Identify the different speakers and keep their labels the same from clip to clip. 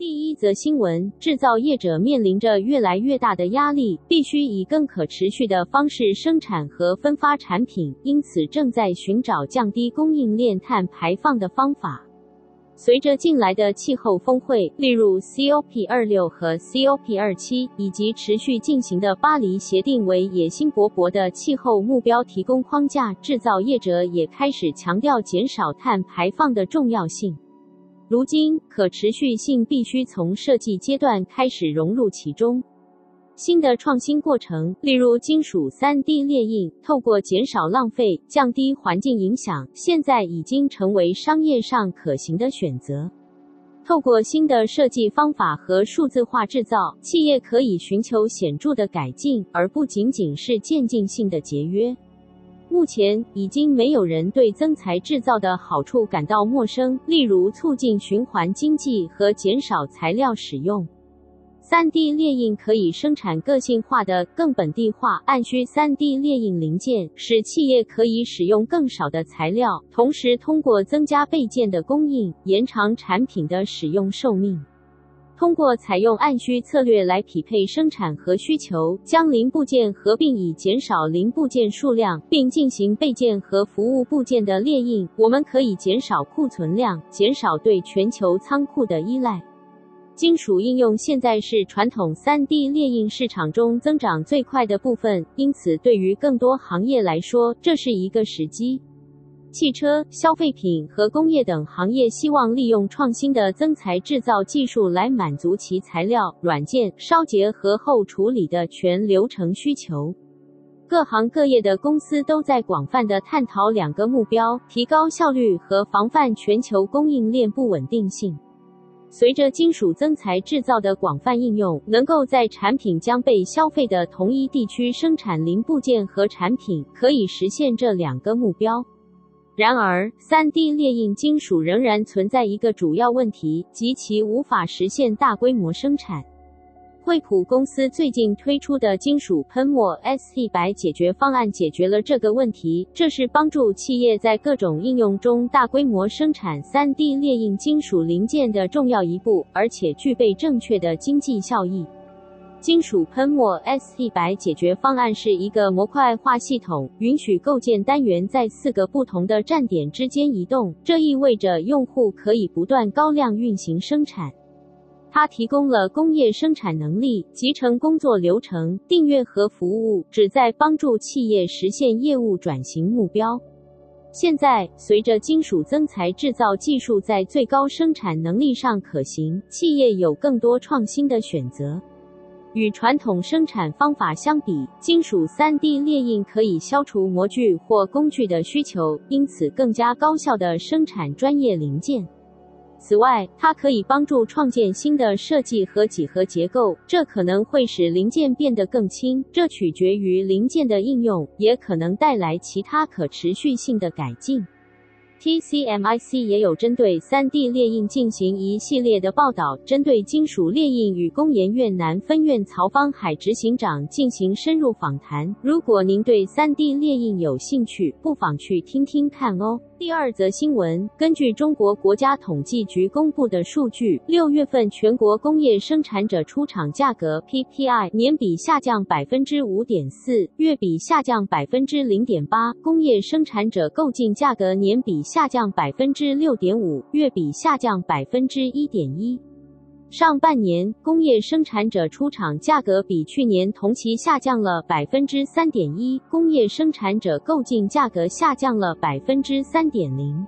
Speaker 1: 第一则新闻：制造业者面临着越来越大的压力，必须以更可持续的方式生产和分发产品，因此正在寻找降低供应链碳排放的方法。随着近来的气候峰会，例如 COP26 和 COP27，以及持续进行的巴黎协定为野心勃勃的气候目标提供框架，制造业者也开始强调减少碳排放的重要性。如今，可持续性必须从设计阶段开始融入其中。新的创新过程，例如金属 3D 列印，透过减少浪费、降低环境影响，现在已经成为商业上可行的选择。透过新的设计方法和数字化制造，企业可以寻求显著的改进，而不仅仅是渐进性的节约。目前，已经没有人对增材制造的好处感到陌生，例如促进循环经济和减少材料使用。3D 列印可以生产个性化的、更本地化、按需 3D 列印零件，使企业可以使用更少的材料，同时通过增加备件的供应，延长产品的使用寿命。通过采用按需策略来匹配生产和需求，将零部件合并以减少零部件数量，并进行备件和服务部件的列印，我们可以减少库存量，减少对全球仓库的依赖。金属应用现在是传统 3D 列印市场中增长最快的部分，因此对于更多行业来说，这是一个时机。汽车、消费品和工业等行业希望利用创新的增材制造技术来满足其材料、软件、烧结和后处理的全流程需求。各行各业的公司都在广泛地探讨两个目标：提高效率和防范全球供应链不稳定性。随着金属增材制造的广泛应用，能够在产品将被消费的同一地区生产零部件和产品，可以实现这两个目标。然而，3D 列印金属仍然存在一个主要问题，即其无法实现大规模生产。惠普公司最近推出的金属喷墨 S100 解决方案解决了这个问题。这是帮助企业在各种应用中大规模生产 3D 列印金属零件的重要一步，而且具备正确的经济效益。金属喷墨 S 一百解决方案是一个模块化系统，允许构建单元在四个不同的站点之间移动。这意味着用户可以不断高量运行生产。它提供了工业生产能力、集成工作流程、订阅和服务，旨在帮助企业实现业务转型目标。现在，随着金属增材制造技术在最高生产能力上可行，企业有更多创新的选择。与传统生产方法相比，金属 3D 列印可以消除模具或工具的需求，因此更加高效地生产专业零件。此外，它可以帮助创建新的设计和几何结构，这可能会使零件变得更轻，这取决于零件的应用，也可能带来其他可持续性的改进。TCMIC 也有针对 3D 列印进行一系列的报道，针对金属列印与工研院南分院曹方海执行长进行深入访谈。如果您对 3D 列印有兴趣，不妨去听听看哦。第二则新闻，根据中国国家统计局公布的数据，六月份全国工业生产者出厂价格 PPI 年比下降百分之五点四，月比下降百分之零点八；工业生产者购进价格年比下降百分之六点五，月比下降百分之一点一。上半年，工业生产者出厂价格比去年同期下降了百分之三点一，工业生产者购进价格下降了百分之三点零。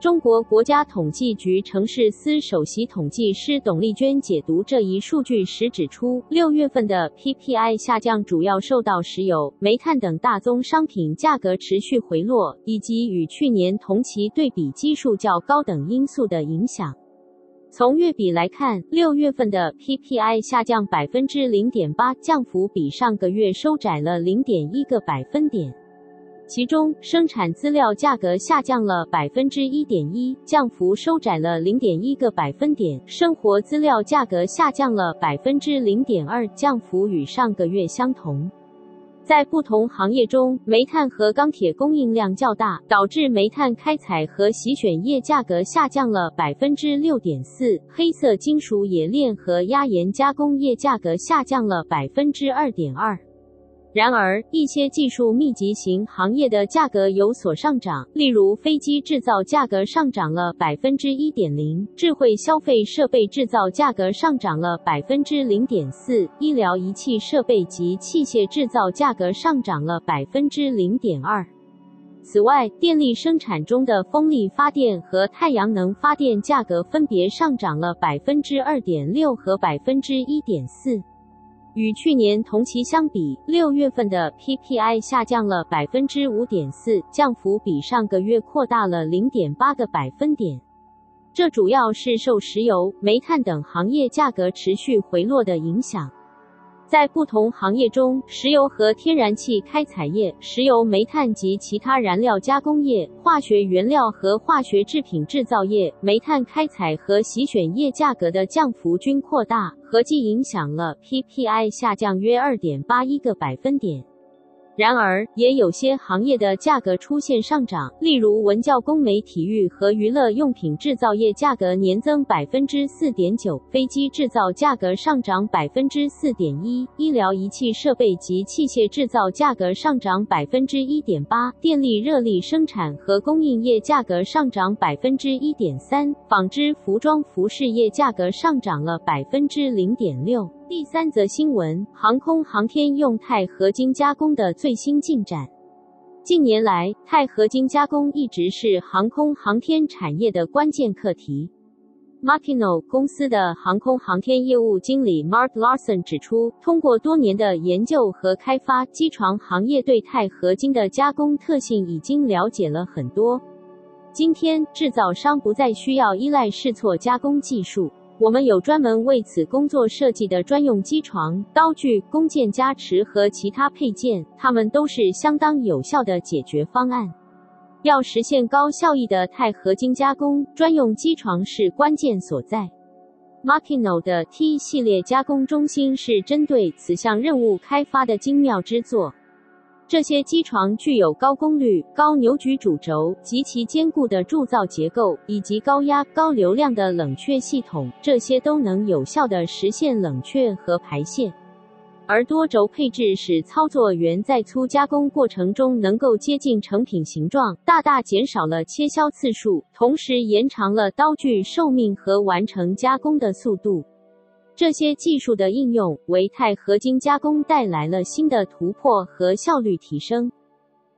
Speaker 1: 中国国家统计局城市司首席统计师董丽娟解读这一数据时指出，六月份的 PPI 下降主要受到石油、煤炭等大宗商品价格持续回落，以及与去年同期对比基数较高等因素的影响。从月比来看，六月份的 PPI 下降百分之零点八，降幅比上个月收窄了零点一个百分点。其中生产资料价格下降了百分之一点一，降幅收窄了零点一个百分点；生活资料价格下降了百分之零点二，降幅与上个月相同。在不同行业中，煤炭和钢铁供应量较大，导致煤炭开采和洗选业价格下降了百分之六点四；黑色金属冶炼和压延加工业价格下降了百分之二点二。然而，一些技术密集型行业的价格有所上涨，例如飞机制造价格上涨了百分之一点零，智慧消费设备制造价格上涨了百分之零点四，医疗仪器设备及器械制造价格上涨了百分之零点二。此外，电力生产中的风力发电和太阳能发电价格分别上涨了百分之二点六和百分之一点四。与去年同期相比，六月份的 PPI 下降了百分之五点四，降幅比上个月扩大了零点八个百分点。这主要是受石油、煤炭等行业价格持续回落的影响。在不同行业中，石油和天然气开采业、石油煤炭及其他燃料加工业、化学原料和化学制品制造业、煤炭开采和洗选业价格的降幅均扩大，合计影响了 PPI 下降约二点八一个百分点。然而，也有些行业的价格出现上涨，例如文教工媒体育和娱乐用品制造业价格年增百分之四点九，飞机制造价格上涨百分之四点一，医疗仪器设备及器械制造价格上涨百分之一点八，电力热力生产和供应业价格上涨百分之一点三，纺织服装服饰业价格上涨了百分之零点六。第三则新闻：航空航天用钛合金加工的最新进展。近年来，钛合金加工一直是航空航天产业的关键课题。Machino 公司的航空航天业务经理 Mark Larson 指出，通过多年的研究和开发，机床行业对钛合金的加工特性已经了解了很多。今天，制造商不再需要依赖试错加工技术。我们有专门为此工作设计的专用机床、刀具、工件加持和其他配件，它们都是相当有效的解决方案。要实现高效益的钛合金加工，专用机床是关键所在。Machino 的 T 系列加工中心是针对此项任务开发的精妙之作。这些机床具有高功率、高扭矩主轴、极其坚固的铸造结构，以及高压、高流量的冷却系统，这些都能有效地实现冷却和排泄。而多轴配置使操作员在粗加工过程中能够接近成品形状，大大减少了切削次数，同时延长了刀具寿命和完成加工的速度。这些技术的应用为钛合金加工带来了新的突破和效率提升。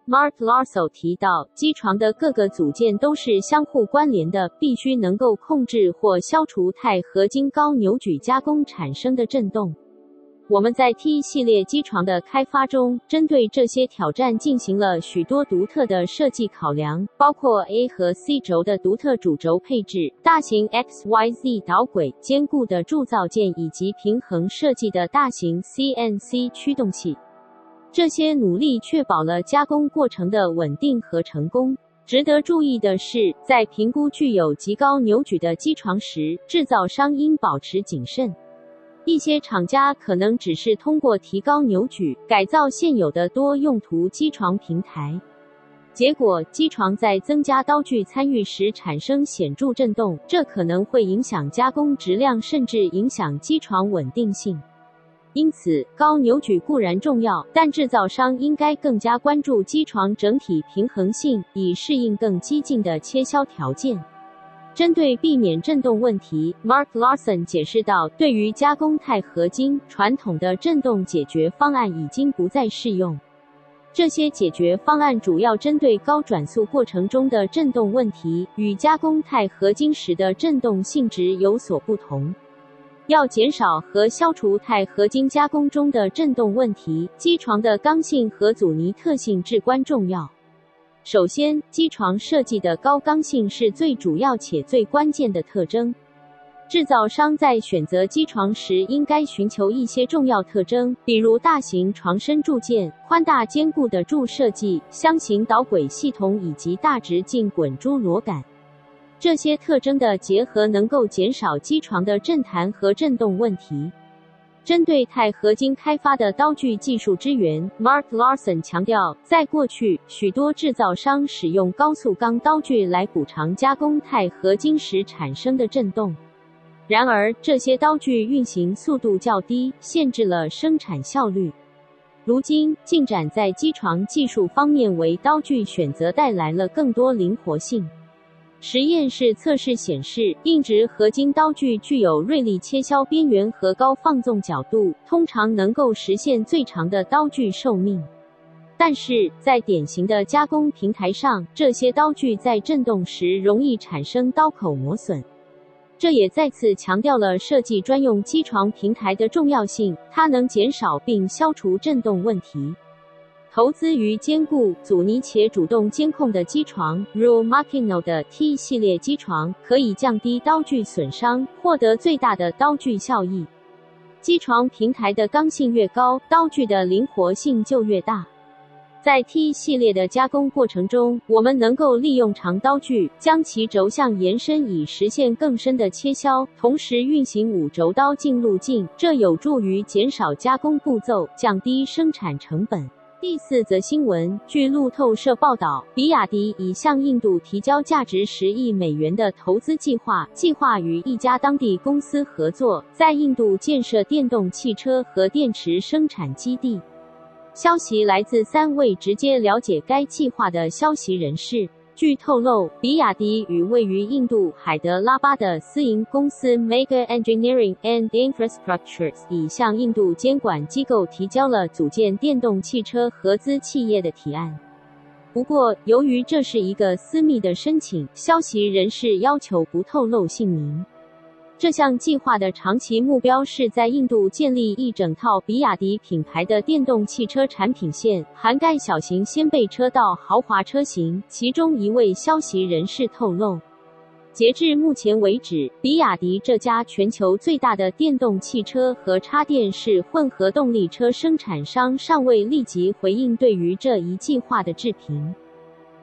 Speaker 1: Mark Larso 提到，机床的各个组件都是相互关联的，必须能够控制或消除钛合金高扭矩加工产生的震动。我们在 T 系列机床的开发中，针对这些挑战进行了许多独特的设计考量，包括 A 和 C 轴的独特主轴配置、大型 XYZ 导轨、坚固的铸造件以及平衡设计的大型 CNC 驱动器。这些努力确保了加工过程的稳定和成功。值得注意的是，在评估具有极高扭矩的机床时，制造商应保持谨慎。一些厂家可能只是通过提高扭矩，改造现有的多用途机床平台，结果机床在增加刀具参与时产生显著震动，这可能会影响加工质量，甚至影响机床稳定性。因此，高扭矩固然重要，但制造商应该更加关注机床整体平衡性，以适应更激进的切削条件。针对避免震动问题，Mark Larson 解释道：“对于加工钛合金，传统的震动解决方案已经不再适用。这些解决方案主要针对高转速过程中的震动问题，与加工钛合金时的震动性质有所不同。要减少和消除钛合金加工中的震动问题，机床的刚性和阻尼特性至关重要。”首先，机床设计的高刚性是最主要且最关键的特征。制造商在选择机床时应该寻求一些重要特征，比如大型床身铸件、宽大坚固的柱设计、箱型导轨系统以及大直径滚珠螺杆。这些特征的结合能够减少机床的震弹和震动问题。针对钛合金开发的刀具技术支援，Mark Larson 强调，在过去，许多制造商使用高速钢刀具来补偿加工钛合金时产生的震动。然而，这些刀具运行速度较低，限制了生产效率。如今，进展在机床技术方面为刀具选择带来了更多灵活性。实验室测试显示，硬质合金刀具具有锐利切削边缘和高放纵角度，通常能够实现最长的刀具寿命。但是在典型的加工平台上，这些刀具在震动时容易产生刀口磨损。这也再次强调了设计专用机床平台的重要性，它能减少并消除震动问题。投资于坚固、阻尼且主动监控的机床，如 Makino 的 T 系列机床，可以降低刀具损伤，获得最大的刀具效益。机床平台的刚性越高，刀具的灵活性就越大。在 T 系列的加工过程中，我们能够利用长刀具将其轴向延伸，以实现更深的切削，同时运行五轴刀进路径，这有助于减少加工步骤，降低生产成本。第四则新闻，据路透社报道，比亚迪已向印度提交价值十亿美元的投资计划，计划与一家当地公司合作，在印度建设电动汽车和电池生产基地。消息来自三位直接了解该计划的消息人士。据透露，比亚迪与位于印度海德拉巴的私营公司 Mega Engineering and Infrastructures 已向印度监管机构提交了组建电动汽车合资企业的提案。不过，由于这是一个私密的申请，消息人士要求不透露姓名。这项计划的长期目标是在印度建立一整套比亚迪品牌的电动汽车产品线，涵盖小型掀背车到豪华车型。其中一位消息人士透露，截至目前为止，比亚迪这家全球最大的电动汽车和插电式混合动力车生产商尚未立即回应对于这一计划的置评。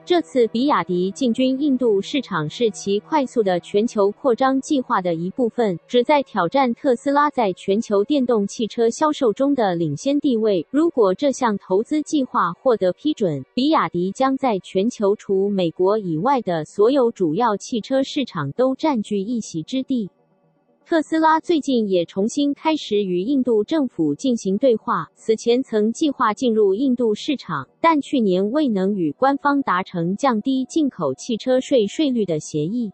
Speaker 1: 这次比亚迪进军印度市场是其快速的全球扩张计划的一部分，旨在挑战特斯拉在全球电动汽车销售中的领先地位。如果这项投资计划获得批准，比亚迪将在全球除美国以外的所有主要汽车市场都占据一席之地。特斯拉最近也重新开始与印度政府进行对话，此前曾计划进入印度市场，但去年未能与官方达成降低进口汽车税税率的协议。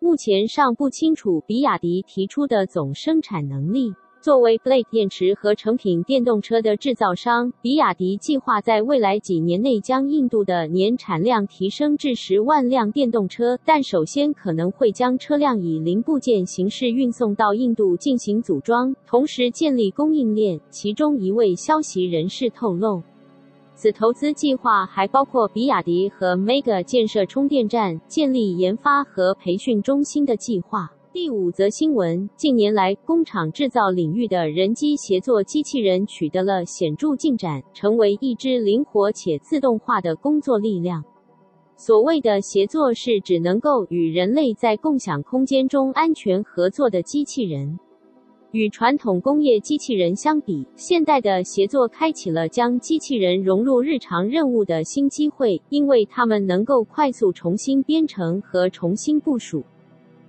Speaker 1: 目前尚不清楚比亚迪提出的总生产能力。作为 Blade 电池和成品电动车的制造商，比亚迪计划在未来几年内将印度的年产量提升至十万辆电动车，但首先可能会将车辆以零部件形式运送到印度进行组装，同时建立供应链。其中一位消息人士透露，此投资计划还包括比亚迪和 Mega 建设充电站、建立研发和培训中心的计划。第五则新闻：近年来，工厂制造领域的人机协作机器人取得了显著进展，成为一支灵活且自动化的工作力量。所谓的协作，是指能够与人类在共享空间中安全合作的机器人。与传统工业机器人相比，现代的协作开启了将机器人融入日常任务的新机会，因为它们能够快速重新编程和重新部署。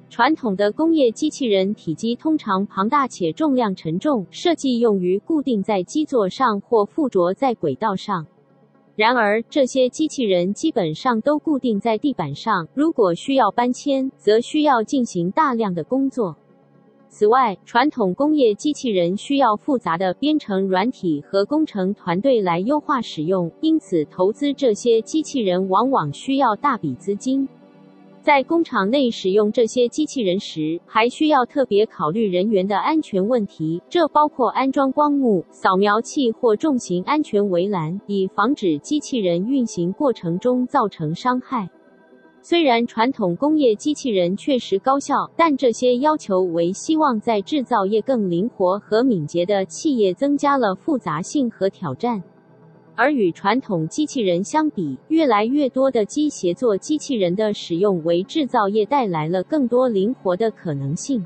Speaker 1: 传统的工业机器人体积通常庞大且重量沉重，设计用于固定在基座上或附着在轨道上。然而，这些机器人基本上都固定在地板上，如果需要搬迁，则需要进行大量的工作。此外，传统工业机器人需要复杂的编程软体和工程团队来优化使用，因此投资这些机器人往往需要大笔资金。在工厂内使用这些机器人时，还需要特别考虑人员的安全问题，这包括安装光幕、扫描器或重型安全围栏，以防止机器人运行过程中造成伤害。虽然传统工业机器人确实高效，但这些要求为希望在制造业更灵活和敏捷的企业增加了复杂性和挑战。而与传统机器人相比，越来越多的机协作机器人的使用为制造业带来了更多灵活的可能性。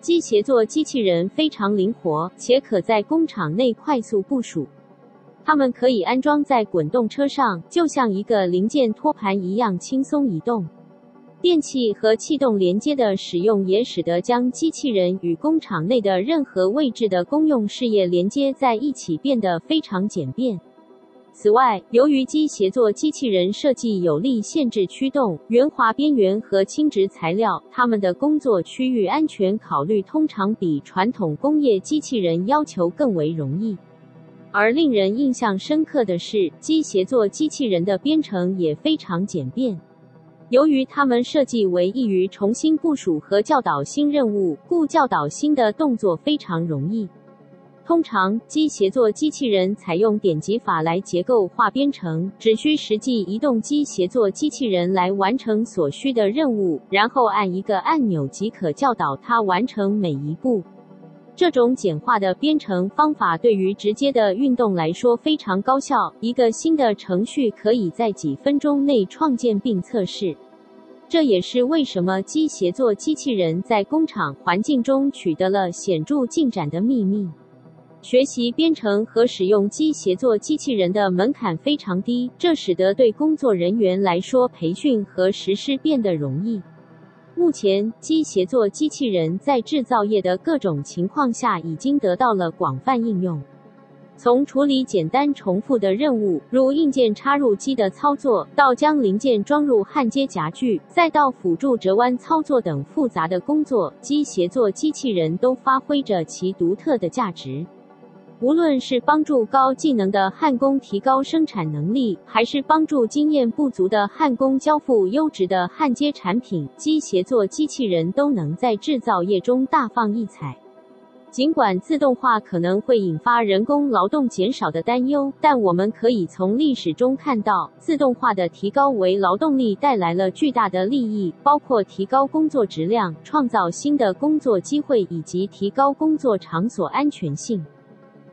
Speaker 1: 机协作机器人非常灵活，且可在工厂内快速部署。它们可以安装在滚动车上，就像一个零件托盘一样轻松移动。电气和气动连接的使用也使得将机器人与工厂内的任何位置的公用事业连接在一起变得非常简便。此外，由于机协作机器人设计有力限制驱动、圆滑边缘和轻质材料，它们的工作区域安全考虑通常比传统工业机器人要求更为容易。而令人印象深刻的是，机协作机器人的编程也非常简便。由于它们设计为易于重新部署和教导新任务，故教导新的动作非常容易。通常，机协作机器人采用点击法来结构化编程，只需实际移动机协作机器人来完成所需的任务，然后按一个按钮即可教导它完成每一步。这种简化的编程方法对于直接的运动来说非常高效。一个新的程序可以在几分钟内创建并测试。这也是为什么机协作机器人在工厂环境中取得了显著进展的秘密。学习编程和使用机协作机器人的门槛非常低，这使得对工作人员来说培训和实施变得容易。目前，机协作机器人在制造业的各种情况下已经得到了广泛应用。从处理简单重复的任务，如硬件插入机的操作，到将零件装入焊接夹具，再到辅助折弯操作等复杂的工作，机协作机器人都发挥着其独特的价值。无论是帮助高技能的焊工提高生产能力，还是帮助经验不足的焊工交付优质的焊接产品，机协作机器人都能在制造业中大放异彩。尽管自动化可能会引发人工劳动减少的担忧，但我们可以从历史中看到，自动化的提高为劳动力带来了巨大的利益，包括提高工作质量、创造新的工作机会以及提高工作场所安全性。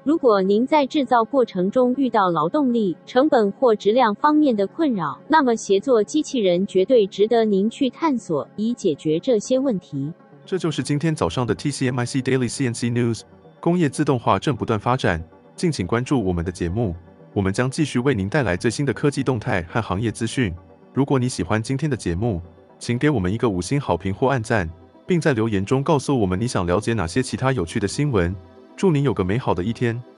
Speaker 1: 如果您在制造过程中遇到劳动力、成本或质量方面的困扰，那么协作机器人绝对值得您去探索，以解决这些问题。
Speaker 2: 这就是今天早上的 TCMIC Daily CNC News。工业自动化正不断发展，敬请关注我们的节目，我们将继续为您带来最新的科技动态和行业资讯。如果你喜欢今天的节目，请给我们一个五星好评或按赞，并在留言中告诉我们你想了解哪些其他有趣的新闻。祝您有个美好的一天。